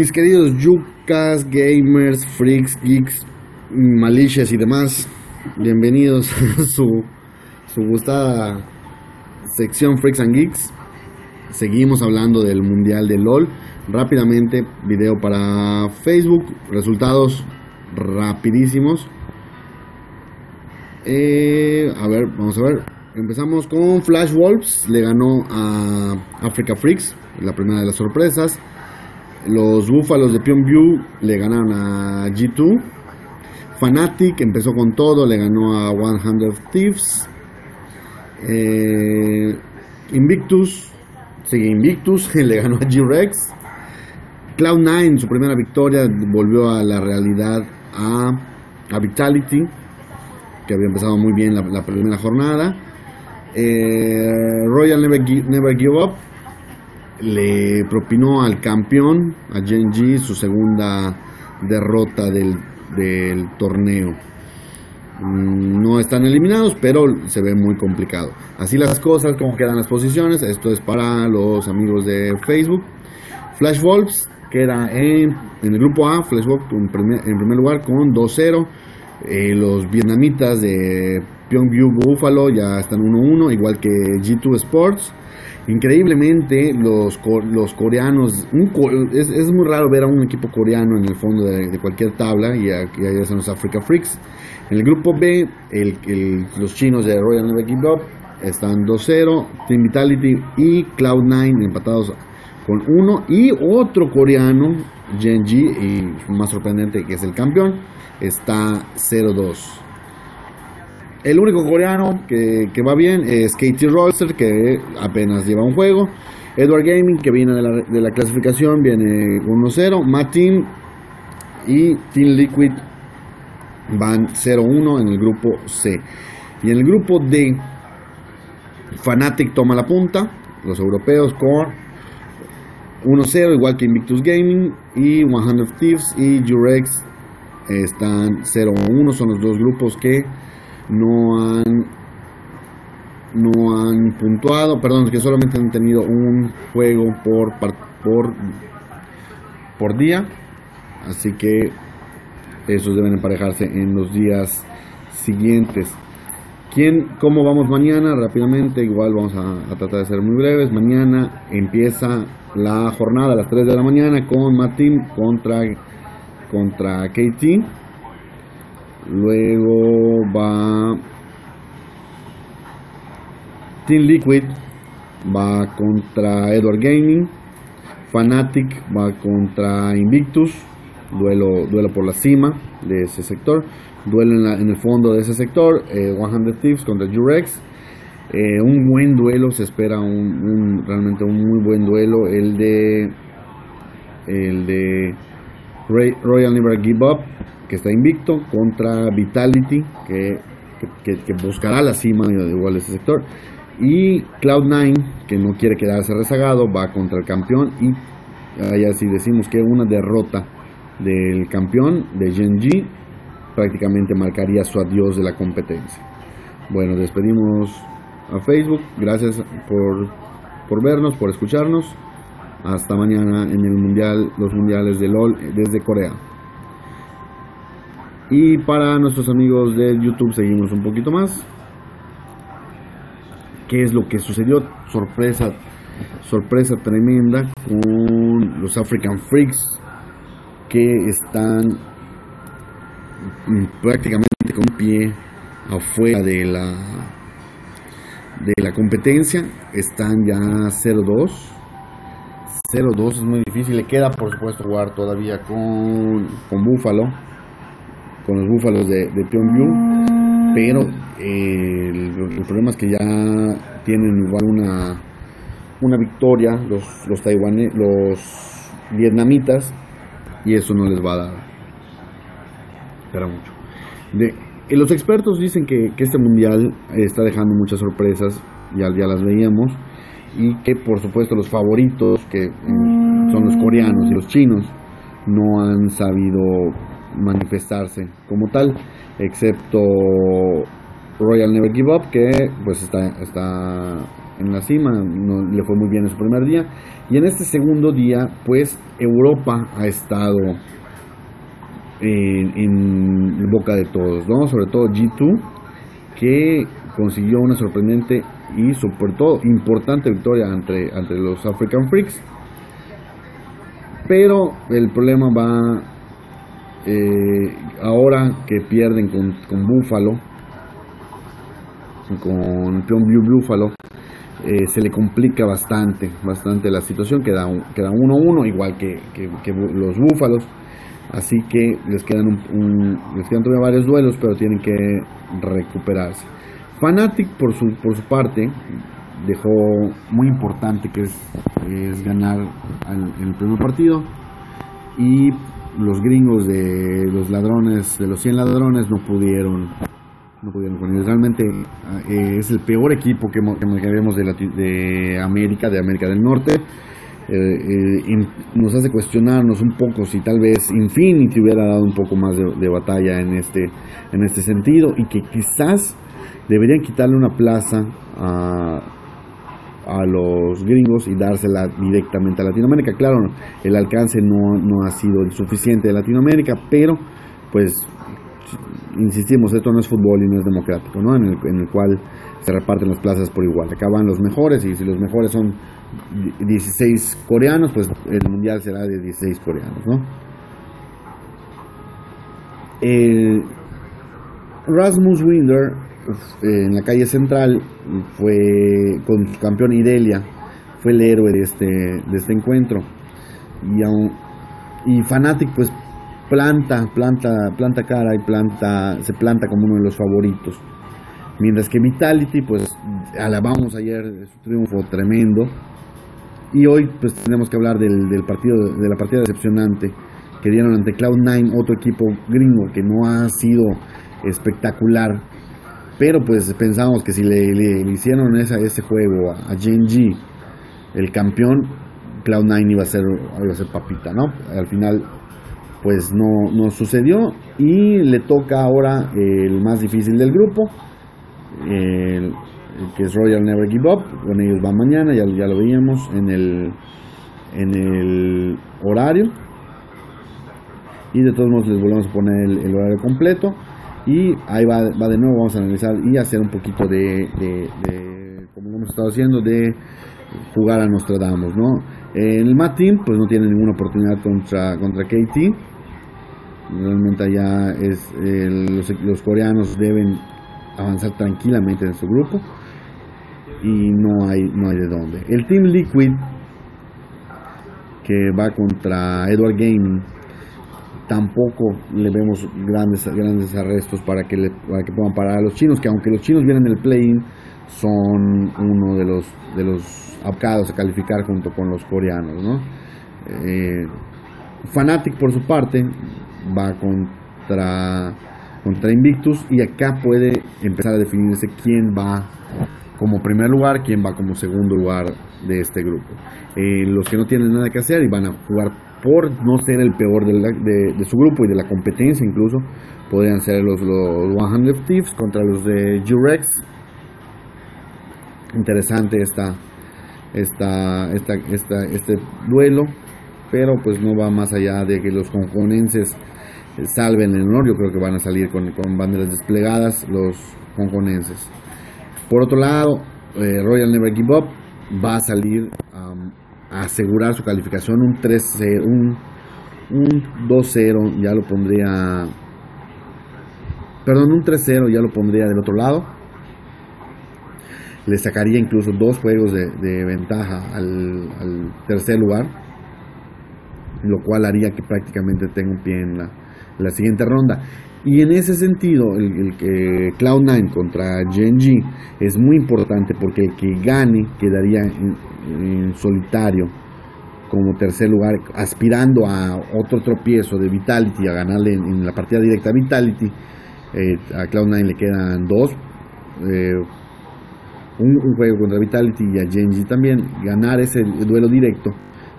Mis queridos yucas, gamers, freaks, geeks, malicias y demás, bienvenidos a su, su gustada sección Freaks and Geeks. Seguimos hablando del Mundial de LOL. Rápidamente, video para Facebook, resultados rapidísimos. Eh, a ver, vamos a ver. Empezamos con Flash Wolves, le ganó a Africa Freaks, la primera de las sorpresas. Los Búfalos de Pyongyang le ganaron a G2. Fnatic empezó con todo, le ganó a 100 Thieves. Eh, Invictus, sigue Invictus, le ganó a G-Rex. Cloud9, su primera victoria, volvió a la realidad a, Vitality, que había empezado muy bien la, la primera jornada. Eh, Royal Never, Never Give Up le propinó al campeón, a Genji, su segunda derrota del, torneo. Mm, No están eliminados, pero se ve muy complicado. Así las cosas, como quedan las posiciones. Esto es para los amigos de Facebook. Flash Wolves queda en, en el grupo A. Flash Wolves en primer, en primer lugar con 2-0. Eh, los vietnamitas de Pyongyang Buffalo ya están 1-1, igual que G2 Sports. Increíblemente, los, los coreanos, un es, es muy raro ver a un equipo coreano en el fondo de, cualquier tabla, y aquí están los Africa Freaks. En el grupo B, los chinos de Royal Never Give Up están 2-0, Team Vitality y Cloud9 empatados con 1, y otro coreano, Genji, y más sorprendente que es el campeón, está 0-2. El único coreano que, que va bien es Katie Rolster, que apenas lleva un juego. Edward Gaming, que viene de la, de la clasificación, viene con 1-0. Matt Team y Team Liquid van 0-1 en el grupo C. Y en el grupo D, Fnatic toma la punta, los europeos con 1-0, igual que Invictus Gaming y 100 Thieves y Jurex están 0-1, son los dos grupos que no han no han puntuado, perdón, que solamente han tenido un juego por por por día, así que esos deben emparejarse en los días siguientes. ¿Quién, ¿Cómo vamos mañana? Rápidamente, igual vamos a, a tratar de ser muy breves. Mañana empieza la jornada a las 3 de la mañana con Matim contra, contra KT. Luego va Team Liquid, va contra Edward Gaming. Fnatic va contra Invictus, duelo, duelo por la cima de ese sector. Duelo en, la- en el fondo de ese sector, eh, 100 Thieves contra Jurex. Eh, un buen duelo, se espera un, un- realmente un muy buen duelo. El de el de Royal Never Give Up, que está invicto, contra Vitality, que, que- buscará la cima igual de ese sector. Y Cloud9, que no quiere quedarse rezagado, va contra el campeón. Y así decimos que una derrota del campeón de Genji prácticamente marcaría su adiós de la competencia. Bueno, despedimos a Facebook. Gracias por, por vernos, por escucharnos. Hasta mañana en el mundial, los mundiales de LOL desde Corea. Y para nuestros amigos de YouTube seguimos un poquito más. ¿Qué es lo que sucedió? Sorpresa, sorpresa tremenda con los African Freaks que están prácticamente con pie afuera de la de la competencia. Están ya 0-2. 0-2 es muy difícil. Le queda, por supuesto, jugar todavía con, con Búfalo. Con los Búfalos de, de Pyongyang. Pero eh, el, el problema es que ya tienen igual una, una victoria los, los taiwaneses, los vietnamitas. Y eso no les va a dar. Espera mucho. De, eh, los expertos dicen que, que este mundial está dejando muchas sorpresas. Ya, ya las veíamos y que por supuesto los favoritos que mm, son los coreanos y los chinos no han sabido manifestarse como tal excepto Royal Never Give Up, que pues está, está en la cima, no, le fue muy bien en su primer día. Y en este segundo día, pues Europa ha estado en, boca de todos. Sobre todo G2, que consiguió una sorprendente y sobre todo importante victoria entre, entre los African Freaks. Pero el problema va eh, ahora que pierden con, con Buffalo, con View Buffalo, eh, se le complica bastante, bastante la situación, queda 1-1, igual que, los Búfalos, así que les quedan, un, les quedan todavía varios duelos, pero tienen que recuperarse. Fanatic, por su, por su parte, dejó muy importante que es, ganar el primer partido. Y los gringos de los ladrones, de los 100 ladrones, no pudieron no pudieron con Realmente eh, es el peor equipo que, vemos de, de, América, de América del Norte. Eh, eh, nos hace cuestionarnos un poco si tal vez Infinity hubiera dado un poco más de, de, batalla en este, en este sentido y que quizás deberían quitarle una plaza a, a los gringos y dársela directamente a Latinoamérica. Claro, el alcance no, no ha sido el suficiente de Latinoamérica, pero pues insistimos, esto no es fútbol y no es democrático, ¿no? En el, en el cual se reparten las plazas por igual. Acá van los mejores y si los mejores son 16 coreanos, pues el mundial será de 16 coreanos, ¿no? Rasmus Winder en la calle central fue con su campeón Idelia, fue el héroe de este, de este encuentro. Y, y Fanatic pues planta, planta, planta cara y planta, se planta como uno de los favoritos. Mientras que Vitality, pues alabamos ayer su triunfo tremendo. Y hoy pues tenemos que hablar del partido, de la partida decepcionante que dieron ante Cloud9, otro equipo gringo que no ha sido espectacular. Pero pues pensamos que si le, hicieron ese juego a, a Genji, el campeón, Cloud9 iba a ser, iba a ser papita, ¿no? Al final pues no, no sucedió y le toca ahora el más difícil del grupo, que es Royal Never Give Up, con ellos va mañana, ya, ya lo veíamos en el, en el horario. Y de todos modos les volvemos a poner el, horario completo. Y ahí va, va, de nuevo, vamos a analizar y hacer un poquito de, como hemos estado haciendo, de jugar a Nostradamus, ¿no? El Mat Team pues no tiene ninguna oportunidad contra, contra KT Realmente allá es, los, coreanos deben avanzar tranquilamente en su grupo y no hay, no hay de dónde. El Team Liquid que va contra Edward Gaming tampoco le vemos grandes grandes arrestos para que le, para que puedan parar a los chinos que aunque los chinos vienen del play-in son uno de los de los abcados a calificar junto con los coreanos ¿no? Eh, Fnatic por su parte va contra, contra Invictus y acá puede empezar a definirse quién va como primer lugar, quién va como segundo lugar de este grupo. Eh, los que no tienen nada que hacer y van a jugar por no ser el peor de, su grupo y de la competencia incluso, podrían ser los, los 100 Thieves contra los de Jurex. Interesante esta, esta, esta, esta, este duelo, pero pues no va más allá de que los conjonenses salven el honor. Yo creo que van a salir con, banderas desplegadas los hongkonenses. Por otro lado, eh, Royal Never Give Up va a salir asegurar su calificación un 3 un, un 2-0, ya lo pondría perdón, un 3-0 ya lo pondría del otro lado. Le sacaría incluso dos juegos de, ventaja al, al tercer lugar, lo cual haría que prácticamente tenga un pie en la, la siguiente ronda. Y en ese sentido, el, que Cloud9 contra Genji es muy importante porque el que gane quedaría en, solitario como tercer lugar, aspirando a otro tropiezo de Vitality, a ganarle en, la partida directa a Vitality. Eh, a Cloud9 le quedan dos. Eh, un, juego contra Vitality y a Genji también. Ganar ese duelo directo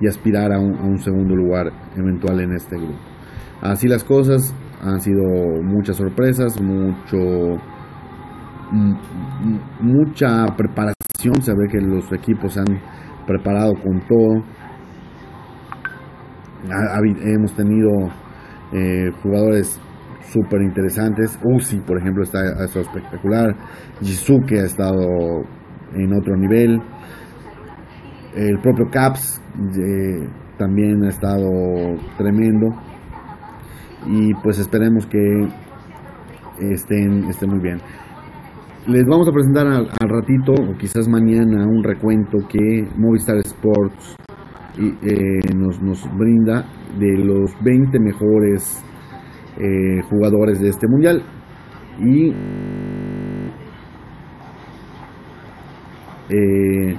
y aspirar a un segundo lugar eventual en este grupo. Así las cosas, han sido muchas sorpresas, mucho mucha preparación, se ve que los equipos se han preparado con todo. hemos tenido eh, jugadores súper interesantes. Uzi, por ejemplo, está, ha estado espectacular. Jisuke ha estado en otro nivel. El propio Caps eh, también ha estado tremendo. Y pues esperemos que estén, estén muy bien. Les vamos a presentar al, ratito, o quizás mañana, un recuento que Movistar Sports eh, nos, nos brinda de los 20 mejores eh, jugadores de este mundial. Y eh,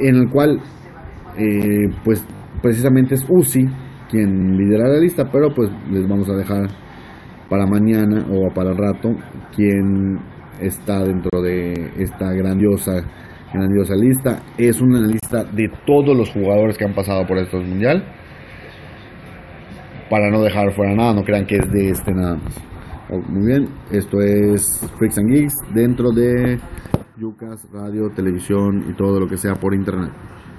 en el cual eh, pues precisamente es Uzi quien lidera la lista, pero pues les vamos a dejar para mañana o para rato quien está dentro de esta grandiosa grandiosa lista. Es una lista de todos los jugadores que han pasado por estos mundial para no dejar fuera nada, no crean que es de este nada más. Oh, muy bien, esto es Freaks and Geeks dentro de Yucas, radio, televisión y todo lo que sea por internet.